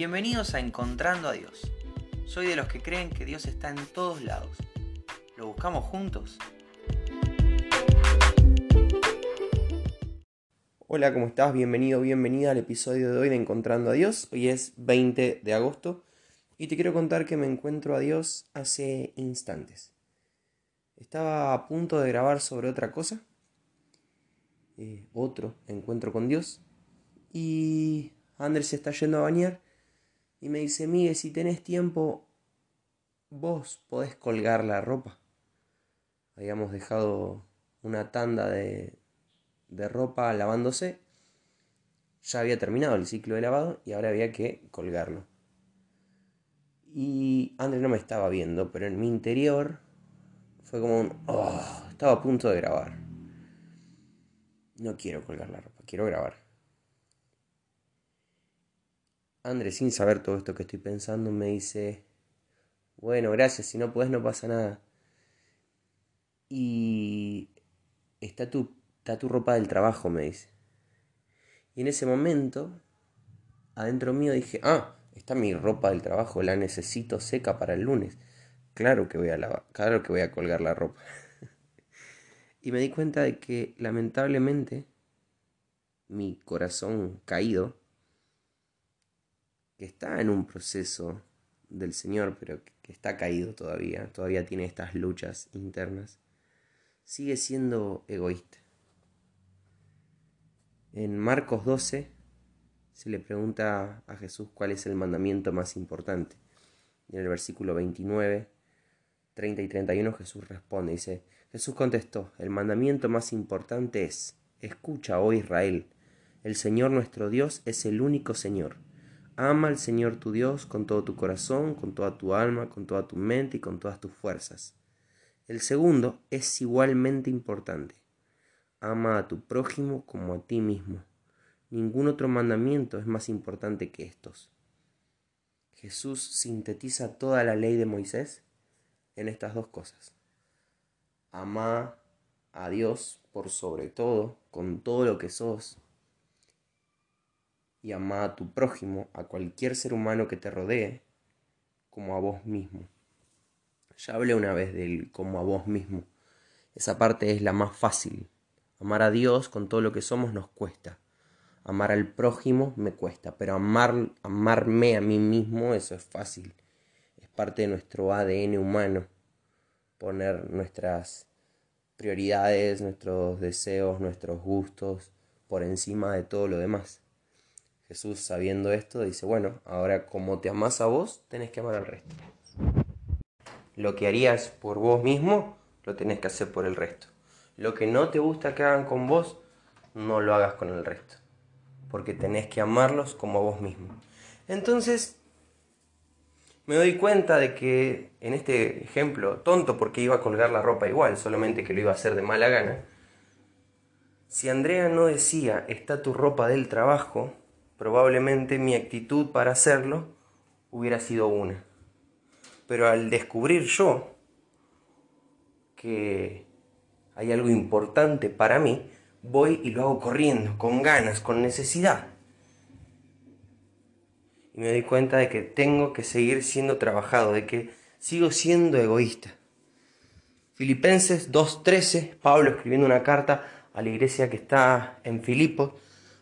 Bienvenidos a Encontrando a Dios. Soy de los que creen que Dios está en todos lados. ¿Lo buscamos juntos? Hola, ¿cómo estás? Bienvenido, bienvenida al episodio de hoy de Encontrando a Dios. Hoy es 20 de agosto y te quiero contar que me encuentro a Dios hace instantes. Estaba a punto de grabar sobre otra cosa, eh, otro encuentro con Dios, y Andrés se está yendo a bañar y me dice, Miguel, si tenés tiempo, vos podés colgar la ropa. Habíamos dejado una tanda de, de ropa lavándose. Ya había terminado el ciclo de lavado y ahora había que colgarlo. Y Andrés no me estaba viendo, pero en mi interior fue como un... Oh, estaba a punto de grabar. No quiero colgar la ropa, quiero grabar. Andrés, sin saber todo esto que estoy pensando, me dice, bueno, gracias, si no puedes no pasa nada. Y está tu, está tu ropa del trabajo, me dice. Y en ese momento, adentro mío dije, ah, está mi ropa del trabajo, la necesito seca para el lunes. Claro que voy a lavar, claro que voy a colgar la ropa. y me di cuenta de que lamentablemente mi corazón caído que está en un proceso del Señor, pero que está caído todavía, todavía tiene estas luchas internas, sigue siendo egoísta. En Marcos 12 se le pregunta a Jesús cuál es el mandamiento más importante. Y en el versículo 29, 30 y 31 Jesús responde, dice, Jesús contestó, el mandamiento más importante es, escucha, oh Israel, el Señor nuestro Dios es el único Señor Ama al Señor tu Dios con todo tu corazón, con toda tu alma, con toda tu mente y con todas tus fuerzas. El segundo es igualmente importante. Ama a tu prójimo como a ti mismo. Ningún otro mandamiento es más importante que estos. Jesús sintetiza toda la ley de Moisés en estas dos cosas. Ama a Dios por sobre todo, con todo lo que sos, y ama a tu prójimo, a cualquier ser humano que te rodee, como a vos mismo. Ya hablé una vez del como a vos mismo. Esa parte es la más fácil. Amar a Dios con todo lo que somos nos cuesta. Amar al prójimo me cuesta, pero amar, amarme a mí mismo, eso es fácil. Es parte de nuestro ADN humano. Poner nuestras prioridades, nuestros deseos, nuestros gustos por encima de todo lo demás. Jesús, sabiendo esto, dice, bueno, ahora como te amas a vos, tenés que amar al resto. Lo que harías por vos mismo, lo tenés que hacer por el resto. Lo que no te gusta que hagan con vos, no lo hagas con el resto. Porque tenés que amarlos como a vos mismo. Entonces, me doy cuenta de que en este ejemplo, tonto porque iba a colgar la ropa igual, solamente que lo iba a hacer de mala gana, si Andrea no decía, está tu ropa del trabajo, probablemente mi actitud para hacerlo hubiera sido una. Pero al descubrir yo que hay algo importante para mí, voy y lo hago corriendo, con ganas, con necesidad. Y me doy cuenta de que tengo que seguir siendo trabajado, de que sigo siendo egoísta. Filipenses 2.13, Pablo escribiendo una carta a la iglesia que está en Filipos,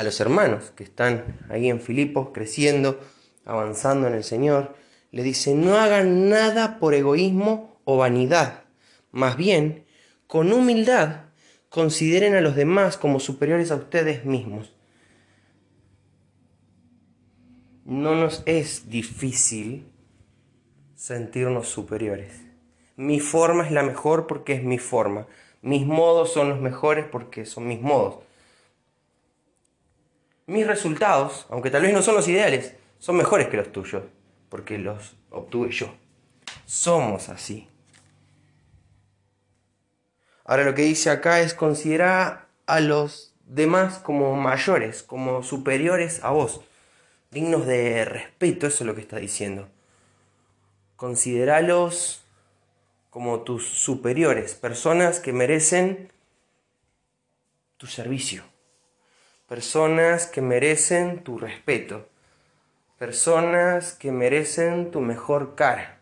a los hermanos que están ahí en Filipos creciendo, avanzando en el Señor, le dice, no hagan nada por egoísmo o vanidad, más bien, con humildad, consideren a los demás como superiores a ustedes mismos. No nos es difícil sentirnos superiores. Mi forma es la mejor porque es mi forma. Mis modos son los mejores porque son mis modos mis resultados, aunque tal vez no son los ideales, son mejores que los tuyos, porque los obtuve yo. Somos así. Ahora lo que dice acá es considerar a los demás como mayores, como superiores a vos, dignos de respeto, eso es lo que está diciendo. Consideralos como tus superiores, personas que merecen tu servicio personas que merecen tu respeto, personas que merecen tu mejor cara.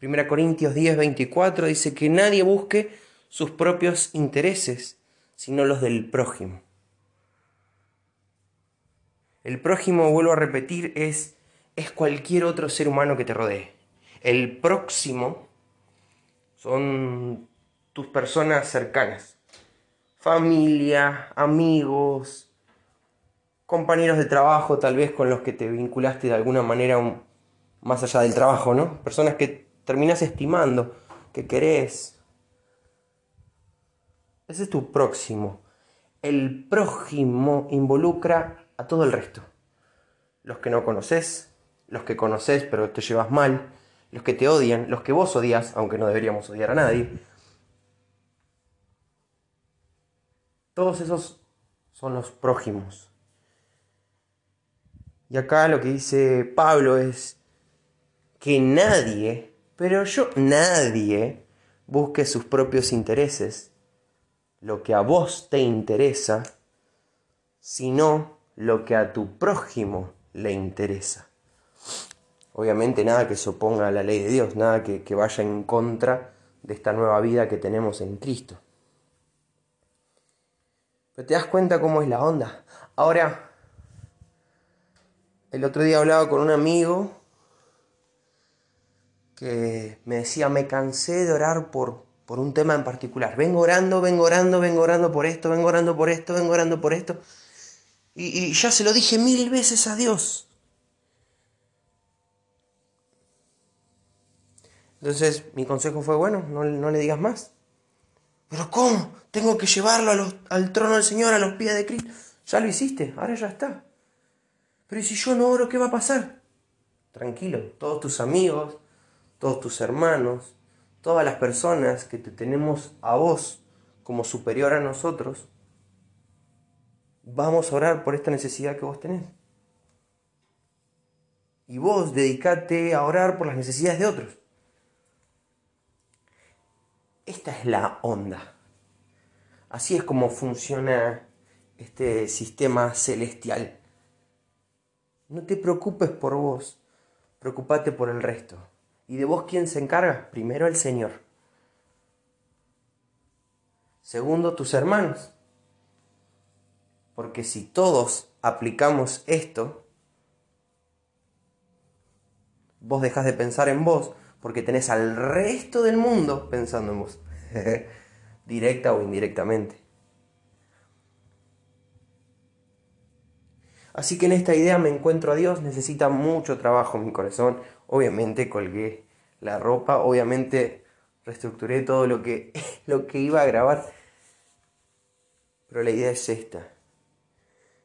1 Corintios 10, 24 dice que nadie busque sus propios intereses, sino los del prójimo. El prójimo, vuelvo a repetir, es, es cualquier otro ser humano que te rodee. El próximo son tus personas cercanas, familia, amigos, compañeros de trabajo tal vez con los que te vinculaste de alguna manera más allá del trabajo, ¿no? Personas que terminas estimando, que querés. Ese es tu próximo. El prójimo involucra a todo el resto. Los que no conoces, los que conoces pero te llevas mal, los que te odian, los que vos odias, aunque no deberíamos odiar a nadie. Todos esos son los prójimos. Y acá lo que dice Pablo es que nadie, pero yo nadie, busque sus propios intereses, lo que a vos te interesa, sino lo que a tu prójimo le interesa. Obviamente nada que se oponga a la ley de Dios, nada que, que vaya en contra de esta nueva vida que tenemos en Cristo. Pero te das cuenta cómo es la onda. Ahora, el otro día hablaba con un amigo que me decía, me cansé de orar por, por un tema en particular. Vengo orando, vengo orando, vengo orando por esto, vengo orando por esto, vengo orando por esto. Y, ya se lo dije mil veces a Dios. Entonces mi consejo fue, bueno, no, no le digas más. Pero ¿cómo? Tengo que llevarlo al trono del Señor, a los pies de Cristo. Ya lo hiciste, ahora ya está. Pero ¿y si yo no oro, qué va a pasar? Tranquilo, todos tus amigos, todos tus hermanos, todas las personas que te tenemos a vos como superior a nosotros, vamos a orar por esta necesidad que vos tenés. Y vos dedicate a orar por las necesidades de otros. Esta es la onda. Así es como funciona este sistema celestial. No te preocupes por vos, preocupate por el resto. ¿Y de vos quién se encarga? Primero el Señor. Segundo, tus hermanos. Porque si todos aplicamos esto, vos dejas de pensar en vos porque tenés al resto del mundo pensando en vos, directa o indirectamente. Así que en esta idea me encuentro a Dios, necesita mucho trabajo mi corazón. Obviamente colgué la ropa, obviamente reestructuré todo lo que, lo que iba a grabar. Pero la idea es esta,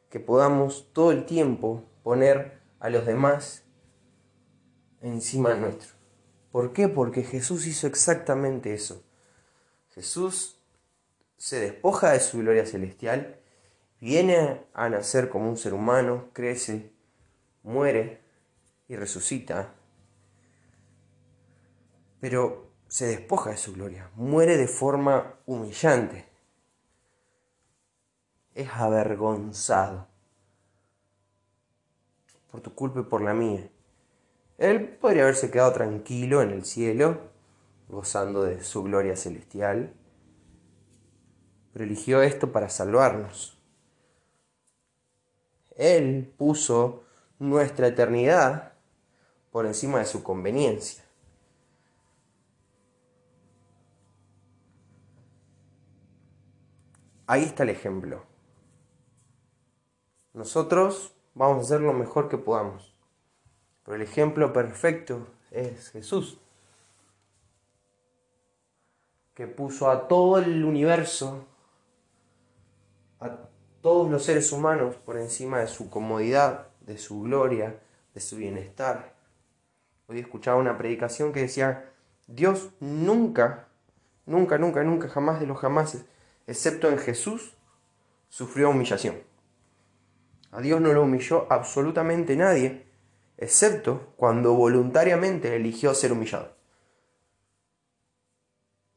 que podamos todo el tiempo poner a los demás encima nuestro. ¿Por qué? Porque Jesús hizo exactamente eso. Jesús se despoja de su gloria celestial, viene a nacer como un ser humano, crece, muere y resucita, pero se despoja de su gloria, muere de forma humillante, es avergonzado por tu culpa y por la mía. Él podría haberse quedado tranquilo en el cielo, gozando de su gloria celestial, pero eligió esto para salvarnos. Él puso nuestra eternidad por encima de su conveniencia. Ahí está el ejemplo. Nosotros vamos a hacer lo mejor que podamos. Pero el ejemplo perfecto es Jesús, que puso a todo el universo, a todos los seres humanos por encima de su comodidad, de su gloria, de su bienestar. Hoy escuchaba una predicación que decía, Dios nunca, nunca, nunca, nunca, jamás de los jamases, excepto en Jesús, sufrió humillación. A Dios no lo humilló absolutamente nadie, excepto cuando voluntariamente eligió ser humillado.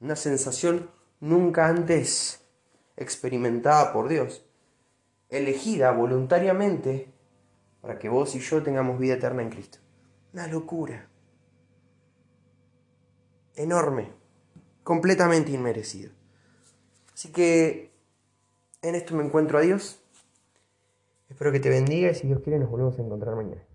Una sensación nunca antes experimentada por Dios, elegida voluntariamente para que vos y yo tengamos vida eterna en Cristo. Una locura. Enorme. Completamente inmerecido. Así que en esto me encuentro a Dios. Espero que te bendiga y si Dios quiere nos volvemos a encontrar mañana.